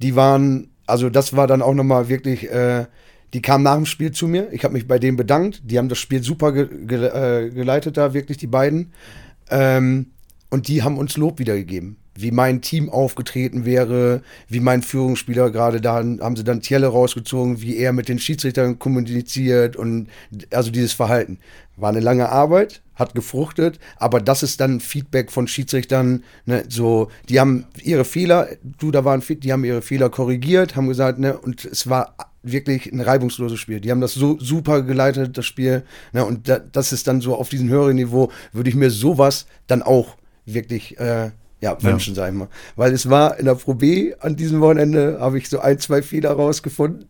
Die waren, also das war dann auch nochmal wirklich, äh, die kamen nach dem Spiel zu mir. Ich habe mich bei denen bedankt. Die haben das Spiel super ge ge äh, geleitet da, wirklich die beiden. Ähm, und die haben uns Lob wiedergegeben wie mein Team aufgetreten wäre, wie mein Führungsspieler gerade da haben sie dann Tielle rausgezogen, wie er mit den Schiedsrichtern kommuniziert und also dieses Verhalten. War eine lange Arbeit, hat gefruchtet, aber das ist dann Feedback von Schiedsrichtern, ne, so, die haben ihre Fehler, du, da waren, die haben ihre Fehler korrigiert, haben gesagt, ne, und es war wirklich ein reibungsloses Spiel. Die haben das so super geleitet, das Spiel, ne, und da, das ist dann so auf diesem höheren Niveau, würde ich mir sowas dann auch wirklich äh, ja, wünschen, ja. sag ich mal. Weil es war in der Pro B an diesem Wochenende, habe ich so ein, zwei Fehler rausgefunden,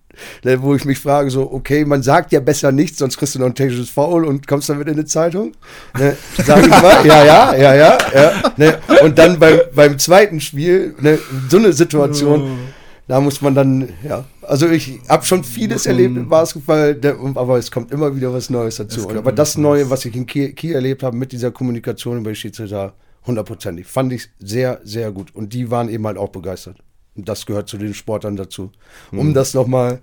wo ich mich frage, so, okay, man sagt ja besser nichts, sonst kriegst du noch ein technisches Foul und kommst damit in eine Zeitung. Ne, sag ich mal, ja, ja, ja, ja. ja ne, und dann beim, beim zweiten Spiel, ne, so eine Situation, oh. da muss man dann, ja, also ich habe schon vieles erlebt im Basketball, aber es kommt immer wieder was Neues dazu. Aber das Neue, was ich in Kiel, Kiel erlebt habe mit dieser Kommunikation über Schiedsrichter, hundertprozentig. Fand ich sehr, sehr gut. Und die waren eben halt auch begeistert. Und das gehört zu den Sportern dazu. Um mhm. das nochmal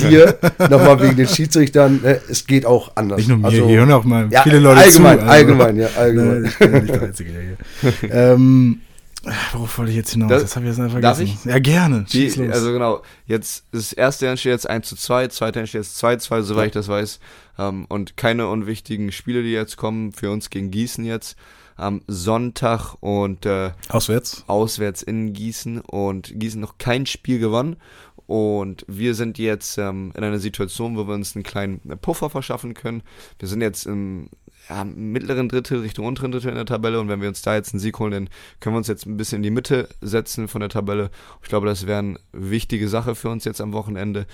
dir, nochmal wegen den Schiedsrichtern, äh, es geht auch anders. Nicht nur mir, also, hier hören auch mal ja, viele Leute allgemein, zu. Also, allgemein, ja, allgemein. Ne, ich bin nicht der Einzige hier. ähm, worauf wollte ich jetzt hinaus? Das, das habe ich jetzt einfach vergessen. Darf ich? Ja, gerne. Die, also genau, jetzt das erste entsteht jetzt 1 zu 2, zweite entsteht jetzt 2 zu 2, soweit ja. ich das weiß. Ähm, und keine unwichtigen Spiele, die jetzt kommen, für uns gegen Gießen jetzt am Sonntag und äh, auswärts. Auswärts in Gießen und Gießen noch kein Spiel gewonnen. Und wir sind jetzt ähm, in einer Situation, wo wir uns einen kleinen Puffer verschaffen können. Wir sind jetzt im ja, mittleren Drittel Richtung unteren Drittel in der Tabelle und wenn wir uns da jetzt einen Sieg holen, dann können wir uns jetzt ein bisschen in die Mitte setzen von der Tabelle. Ich glaube, das wäre eine wichtige Sache für uns jetzt am Wochenende.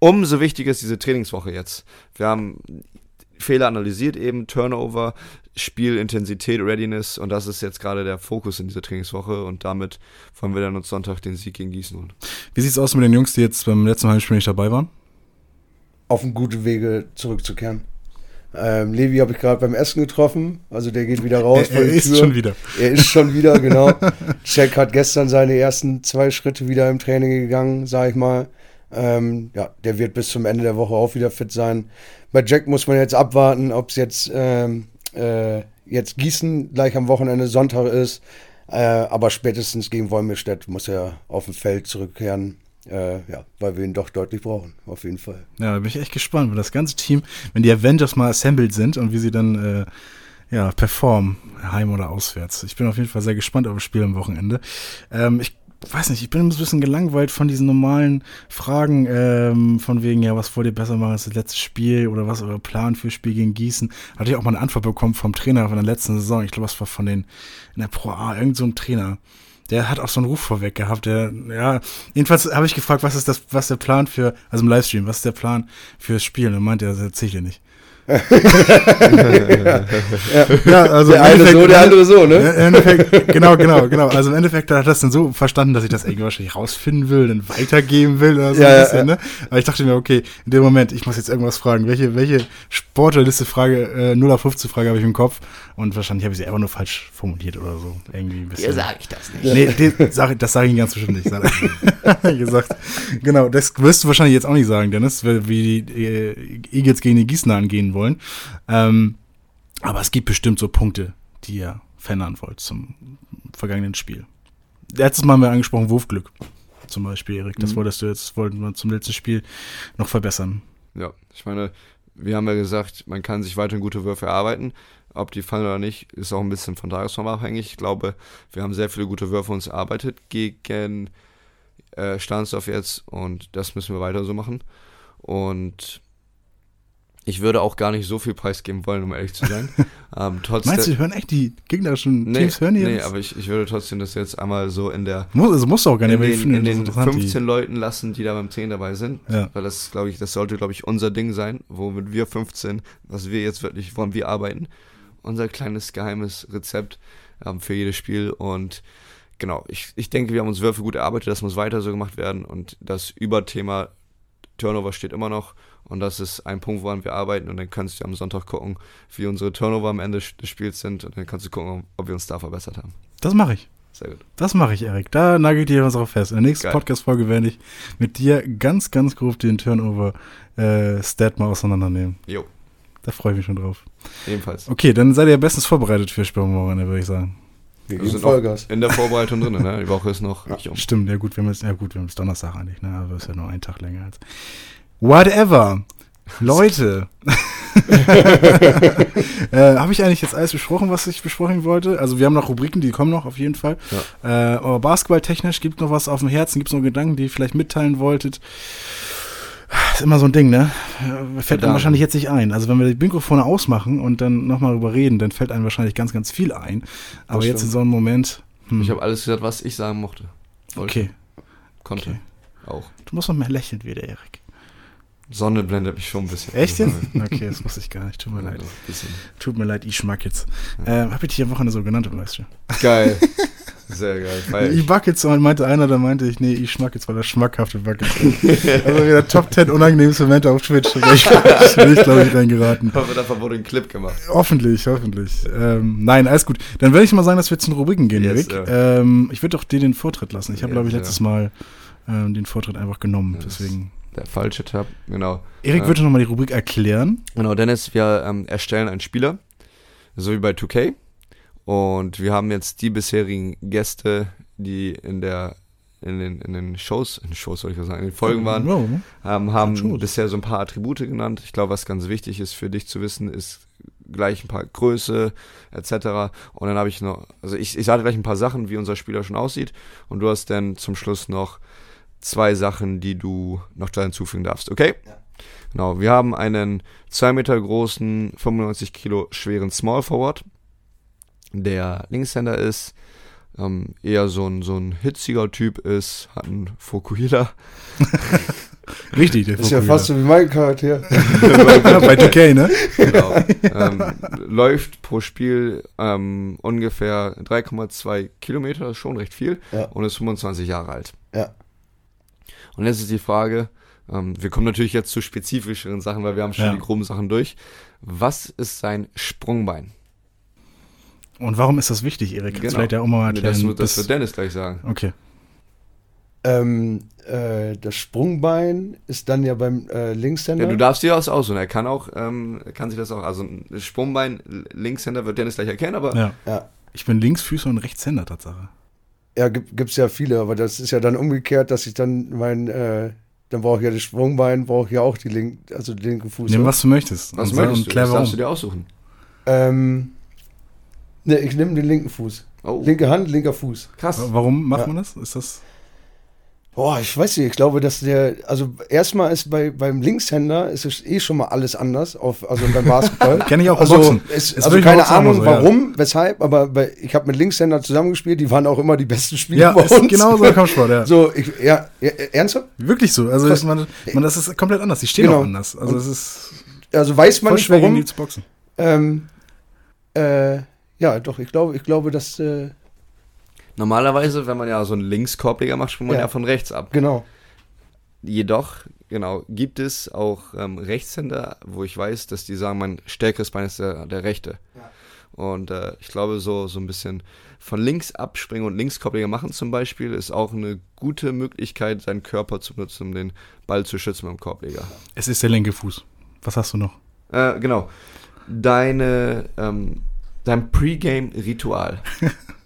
Umso wichtiger ist diese Trainingswoche jetzt. Wir haben Fehler analysiert eben, Turnover, Spielintensität, Readiness und das ist jetzt gerade der Fokus in dieser Trainingswoche und damit wollen wir dann uns Sonntag den Sieg gegen Gießen holen. Wie sieht es aus mit den Jungs, die jetzt beim letzten Heimspiel nicht dabei waren? Auf einem guten Wege zurückzukehren. Ähm, Levi habe ich gerade beim Essen getroffen, also der geht wieder raus. Er, er ist schon wieder. Er ist schon wieder, genau. Jack hat gestern seine ersten zwei Schritte wieder im Training gegangen, sage ich mal. Ähm, ja, der wird bis zum Ende der Woche auch wieder fit sein. Bei Jack muss man jetzt abwarten, ob es jetzt ähm, äh, jetzt Gießen gleich am Wochenende Sonntag ist. Äh, aber spätestens gegen Wolmirstedt muss er auf dem Feld zurückkehren. Äh, ja, weil wir ihn doch deutlich brauchen, auf jeden Fall. Ja, da bin ich echt gespannt, wenn das ganze Team, wenn die Avengers mal assembled sind und wie sie dann äh, ja, performen, heim oder auswärts. Ich bin auf jeden Fall sehr gespannt auf das Spiel am Wochenende. Ähm, ich weiß nicht, ich bin ein bisschen gelangweilt von diesen normalen Fragen, ähm, von wegen, ja, was wollt ihr besser machen als das letzte Spiel oder was euer Plan für Spiel gegen Gießen? Hatte ich auch mal eine Antwort bekommen vom Trainer von der letzten Saison. Ich glaube, das war von den, in der Pro A, irgend so ein Trainer. Der hat auch so einen Ruf vorweg gehabt. Der, ja, jedenfalls habe ich gefragt, was ist das, was der Plan für, also im Livestream, was ist der Plan fürs Spiel? Und er meinte, er, das erzählt er nicht. Ja, also der eine so, der andere so, ne? Im Endeffekt, genau, genau, genau. Also im Endeffekt hat er das dann so verstanden, dass ich das irgendwie wahrscheinlich rausfinden will, dann weitergeben will oder so Ja, ein ja, bisschen, ja. ne? Aber ich dachte mir, okay, in dem Moment, ich muss jetzt irgendwas fragen. Welche, welche Sportlerliste-Frage, äh, 0 auf 15 Frage habe ich im Kopf? Und wahrscheinlich habe ich sie einfach nur falsch formuliert oder so. Irgendwie ein bisschen. sag ich das nicht. Nee, sag, das sage ich Ihnen ganz bestimmt nicht. Gesagt. Genau, das wirst du wahrscheinlich jetzt auch nicht sagen, Dennis, wie die äh, Eagles gegen die Gießener angehen wollen. Ähm, aber es gibt bestimmt so Punkte, die ihr verändern wollt zum vergangenen Spiel. Letztes Mal haben wir angesprochen Wurfglück. Zum Beispiel, Erik. Das Mhm. wolltest du jetzt, wollten wir zum letzten Spiel noch verbessern. Ja, ich meine, wir haben ja gesagt, man kann sich weiterhin gute Würfe erarbeiten. Ob die fallen oder nicht, ist auch ein bisschen von Tagesform abhängig. Ich glaube, wir haben sehr viele gute Würfe uns erarbeitet gegen äh, Stahnsdorf jetzt und das müssen wir weiter so machen. Und ich würde auch gar nicht so viel preisgeben wollen, um ehrlich zu sein. ähm, trotzdem, Meinst du, hören echt die gegnerischen nee, Teams hören die nee, aber ich, ich würde trotzdem das jetzt einmal so in der Muss, also musst du auch gar nicht, in den, in den interessant, die- 15 Leuten lassen, die da beim 10 dabei sind. Ja. Weil das, glaube ich, das sollte, glaube ich, unser Ding sein, womit wir 15, was wir jetzt wirklich, woran wir arbeiten. Unser kleines geheimes Rezept ähm, für jedes Spiel. Und genau, ich, ich denke, wir haben uns Würfe gut erarbeitet, das muss weiter so gemacht werden. Und das Überthema Turnover steht immer noch. Und das ist ein Punkt, woran wir arbeiten. Und dann kannst du am Sonntag gucken, wie unsere Turnover am Ende des Spiels sind. Und dann kannst du gucken, ob wir uns da verbessert haben. Das mache ich. Sehr gut. Das mache ich, Erik. Da nagel ich dir was drauf fest. In der nächsten. Podcast-Folge werde ich mit dir ganz, ganz grob den Turnover-Stat mal auseinandernehmen. Jo, Da freue ich mich schon drauf. ebenfalls. Okay, dann seid ihr bestens vorbereitet für Spielmorgen, würde ich sagen. Wir geben sind Vollgas. in der Vorbereitung drin, ne? Die Woche ist noch nicht um. Stimmt, ja gut, wir haben jetzt, ja gut, wir haben jetzt Donnerstag eigentlich, ne? Aber ist ja nur ein Tag länger als. Whatever. Leute. äh, Habe ich eigentlich jetzt alles besprochen, was ich besprechen wollte? Also wir haben noch Rubriken, die kommen noch auf jeden Fall. Äh, aber basketballtechnisch gibt noch was auf dem Herzen, gibt es noch Gedanken, die ihr vielleicht mitteilen wolltet? Ist immer so ein Ding, ne? Äh, Fällt einem wahrscheinlich jetzt nicht ein. Also wenn wir die Mikrofone ausmachen und dann nochmal drüber reden, dann fällt einem wahrscheinlich ganz, ganz viel ein. Aber jetzt in so einem Moment. hm, Ich habe alles gesagt, was ich sagen mochte. Wollte, okay, Konnte. okay. Auch. du musst noch mehr lächeln wieder, Erik. Sonne blendet mich schon ein bisschen. Echt jetzt? Okay, das wusste ich gar nicht. Tut mir Ja, leid. Tut mir leid, ich schmack jetzt. Ähm, hab ich dich am Wochenende so genannt im Livestream? Geil. Sehr geil. Feier Ich. Buckets und meinte einer, da meinte ich, nee, ich schmack jetzt, weil er schmackhafte Buckets ist. Also wieder Top 10 unangenehmste Momente auf Twitch. Da ich, bin ich glaube ich, reingeraten. Ich hoffe, davon wurde ein Clip gemacht. Hoffentlich, hoffentlich. Ähm, nein, alles gut. Dann würde ich mal sagen, dass wir zu den Rubriken gehen, Yes, Erik. ja. Ähm, ich würde doch dir den Vortritt lassen. Ich habe, Yes, glaube ich, ja. letztes Mal ähm, den Vortritt einfach genommen. Yes. Deswegen. Der falsche Tab, genau. Erik Ja. würde noch mal die Rubrik erklären. Genau, Dennis, wir ähm, erstellen einen Spieler, so wie bei 2K. Und wir haben jetzt die bisherigen Gäste, die in der in den, in den Shows, in den Shows soll ich sagen, in den Folgen waren, Ja, ähm, haben Shows. bisher so ein paar Attribute genannt. Ich glaube, was ganz wichtig ist für dich zu wissen, ist gleich ein paar Größe etc. Und dann habe ich noch, also ich, ich sage gleich ein paar Sachen, wie unser Spieler schon aussieht. Und du hast dann zum Schluss noch zwei Sachen, die du noch da hinzufügen darfst, okay? Genau, wir haben einen 2 Meter großen, 95 Kilo schweren Small Forward, der Linkshänder ist, ähm, eher so ein, so ein hitziger Typ ist, hat einen Fokuhila. Richtig, der Das ist ja fast so wie mein Charakter. Ja, bei 2K, ne? Genau. ähm, läuft pro Spiel ähm, ungefähr 3,2 Kilometer, das ist schon recht viel, Ja. und ist 25 Jahre alt. Ja. Und jetzt ist die Frage, ähm, wir kommen natürlich jetzt zu spezifischeren Sachen, weil wir haben schon Ja. die groben Sachen durch. Was ist sein Sprungbein? Und warum ist das wichtig, Erik? Genau. Vielleicht ja auch mal Nee, das, das wird Dennis gleich sagen. okay. Ähm, äh, das Sprungbein ist dann ja beim äh, Linkshänder. Ja, du darfst dir das aussuchen. Er kann auch, ähm, er kann sich das auch, also ein Sprungbein, Linkshänder wird Dennis gleich erkennen, aber Ja. ja, Ich bin Linksfüßer und Rechtshänder, Tatsache. Ja gibt es ja viele, aber das ist ja dann umgekehrt, dass ich dann mein, äh, dann brauche ich ja das Sprungbein, brauche ich ja auch die link, also den linken Fuß. Nimm, was du möchtest. was Und- möchtest und du? Das darfst du dir aussuchen. Ähm, ne, ich nehme den linken Fuß. Oh, Linke Hand, linker Fuß. krass. Warum macht Ja. man das? Ist das? Boah, ich weiß nicht, ich glaube, dass der, also erstmal ist bei, beim Linkshänder ist es eh schon mal alles anders, auf, also beim Basketball. Kenn ich auch also, Boxen. Es, also keine Ahnung so, ja. warum, weshalb, aber bei, ich habe mit Linkshändern zusammengespielt, die waren auch immer die besten Spieler Ja, bei ist uns. genau so im Kampfsport, ja. So, ich, ja, ja, ernsthaft? Wirklich so. Also ist man, man, das ist komplett anders. Die stehen Genau. auch anders. Also es ist Also weiß man nicht warum. die zu boxen. Ähm, äh, ja, doch, ich glaube, ich glaube, dass, äh, Normalerweise, wenn man ja so einen Linkskorbleger macht, spielt man Ja. ja. von rechts ab. genau. Jedoch, genau, gibt es auch ähm, Rechtshänder, wo ich weiß, dass die sagen, mein stärkeres Bein ist der, der rechte. Und äh, ich glaube, so, so ein bisschen von links abspringen und Linkskorbleger machen zum Beispiel, ist auch eine gute Möglichkeit, seinen Körper zu nutzen, um den Ball zu schützen beim Korbleger. Es ist der linke Fuß. Was hast du noch? Äh, genau. Deine, ähm, dein Pre-Game-Ritual.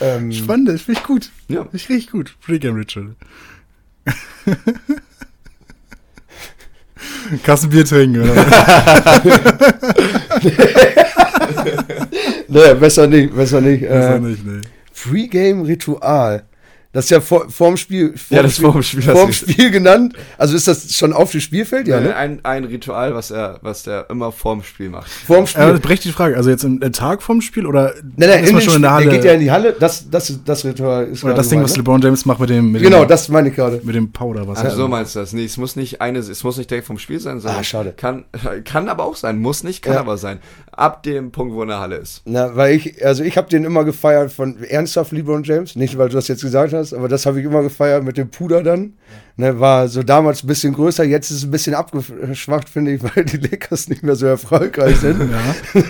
Ähm, Spannend, finde ich gut. Ja. Ich richtig gut. Pre-Game Ritual. Kassen Bier trinken, oder? nee, besser nicht, besser nicht. Ist Äh, nicht, nee. Pre-Game-Ritual. Das ist ja vor, vorm Spiel. Vorm Ja, das Spiel, vorm Spiel, Vorm das ist- Spiel genannt. Also ist das schon auf dem Spielfeld? Ja, ne? ein, ein Ritual, was er, was der immer vorm Spiel macht. Vorm Spiel. Aber das brecht die Frage. Also jetzt äh, Tag vorm Spiel oder nein, nein, ist in man schon in der Halle? Der geht ja in die Halle. Das, das, das Ritual ist oder das Ding, gemeint, was ne? LeBron James macht mit dem, mit Genau, dem, das meine ich gerade. mit dem Powder, was Also er- so meinst du das? Nee, es muss nicht eine, es muss nicht direkt vom Spiel sein, sondern Ah, schade. Kann, kann aber auch sein, muss nicht, kann Ja. aber sein. Ab dem Punkt, wo in der Halle ist. Na, weil ich, also ich habe den immer gefeiert von ernsthaft LeBron James, nicht weil du das jetzt gesagt hast, aber das habe ich immer gefeiert mit dem Puder dann. Ne, war so damals ein bisschen größer, jetzt ist es ein bisschen abgeschwacht, finde ich, weil die Lakers nicht mehr so erfolgreich sind. ja.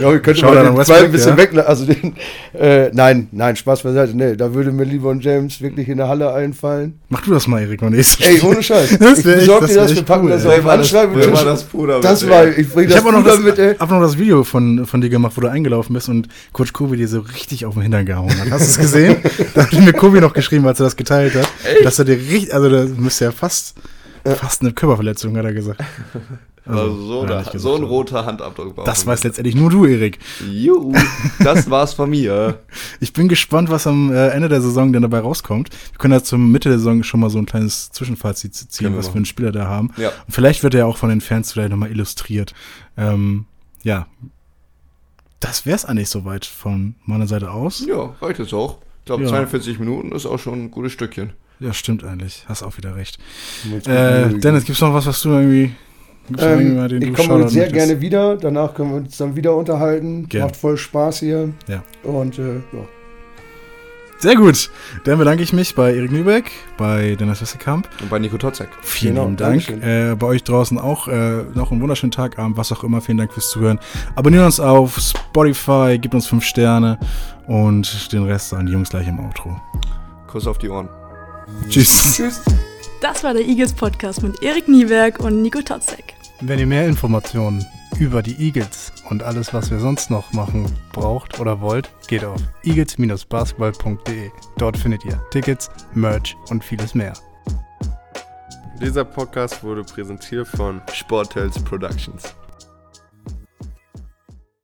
Ja, ich könnte Schau mal den zwei Westbrook, ein bisschen ja. weg, also den, äh, nein, nein, Spaß beiseite, nee, da würde mir LeBron James wirklich in der Halle einfallen. Mach du das mal, Erik, beim nächsten Ey, ohne Scheiß. Das ich echt- besorg das dir das, echt wir packen cool, das ey. auf Anschreiben. Wo war das Puder? Das mit, war, ich bring Ich das habe auch noch das, mit, ey. hab noch das Video von, von dir gemacht, wo du eingelaufen bist und Coach Kobe dir so richtig auf den Hintern gehauen hat. Hast du es gesehen? da hat mir Kobe noch geschrieben, als er das geteilt hat, dass er dir richtig, also da müsste ja fast, fast eine Körperverletzung, hat er gesagt. Also so, hat er da, nicht so ein gesagt. roter Handabdruck war Das weiß letztendlich nur du, Erik. Juhu, das war's von mir. Ich bin gespannt, was am äh, Ende der Saison denn dabei rauskommt. Wir können ja zum Mitte der Saison schon mal so ein kleines Zwischenfazit ziehen, Können wir was für einen Spieler da haben. Ja. Und vielleicht wird er auch von den Fans vielleicht nochmal illustriert. Ähm, ja. Das wär's eigentlich soweit von meiner Seite aus. Ja, reicht jetzt auch. Ich glaube, Ja. 42 Minuten ist auch schon ein gutes Stückchen. Ja, stimmt eigentlich. Hast auch wieder recht. Äh, Dennis, gibt's noch was, was du irgendwie. Ähm, mal, den ich du komme sehr möchtest? gerne wieder. Danach können wir uns dann wieder unterhalten. Gerne. Macht voll Spaß hier. Ja. Und äh, ja. Sehr gut. Dann bedanke ich mich bei Erik Lübeck, bei Dennis Wessekamp. Und bei Nico Totzek. Vielen Genau, Dank. Äh, bei euch draußen auch äh, noch einen wunderschönen Tag, Abend, was auch immer. Vielen Dank fürs Zuhören. Abonniert uns auf Spotify, gebt uns fünf Sterne und den Rest sagen die Jungs gleich im Outro. Kuss auf die Ohren. Tschüss. Tschüss. Das war der Eagles Podcast mit Erik Nieberg und Nico Totzek. Wenn ihr mehr Informationen über die Eagles und alles, was wir sonst noch machen, braucht oder wollt, geht auf eagles-basketball.de. Dort findet ihr Tickets, Merch und vieles mehr. Dieser Podcast wurde präsentiert von Sportels Productions.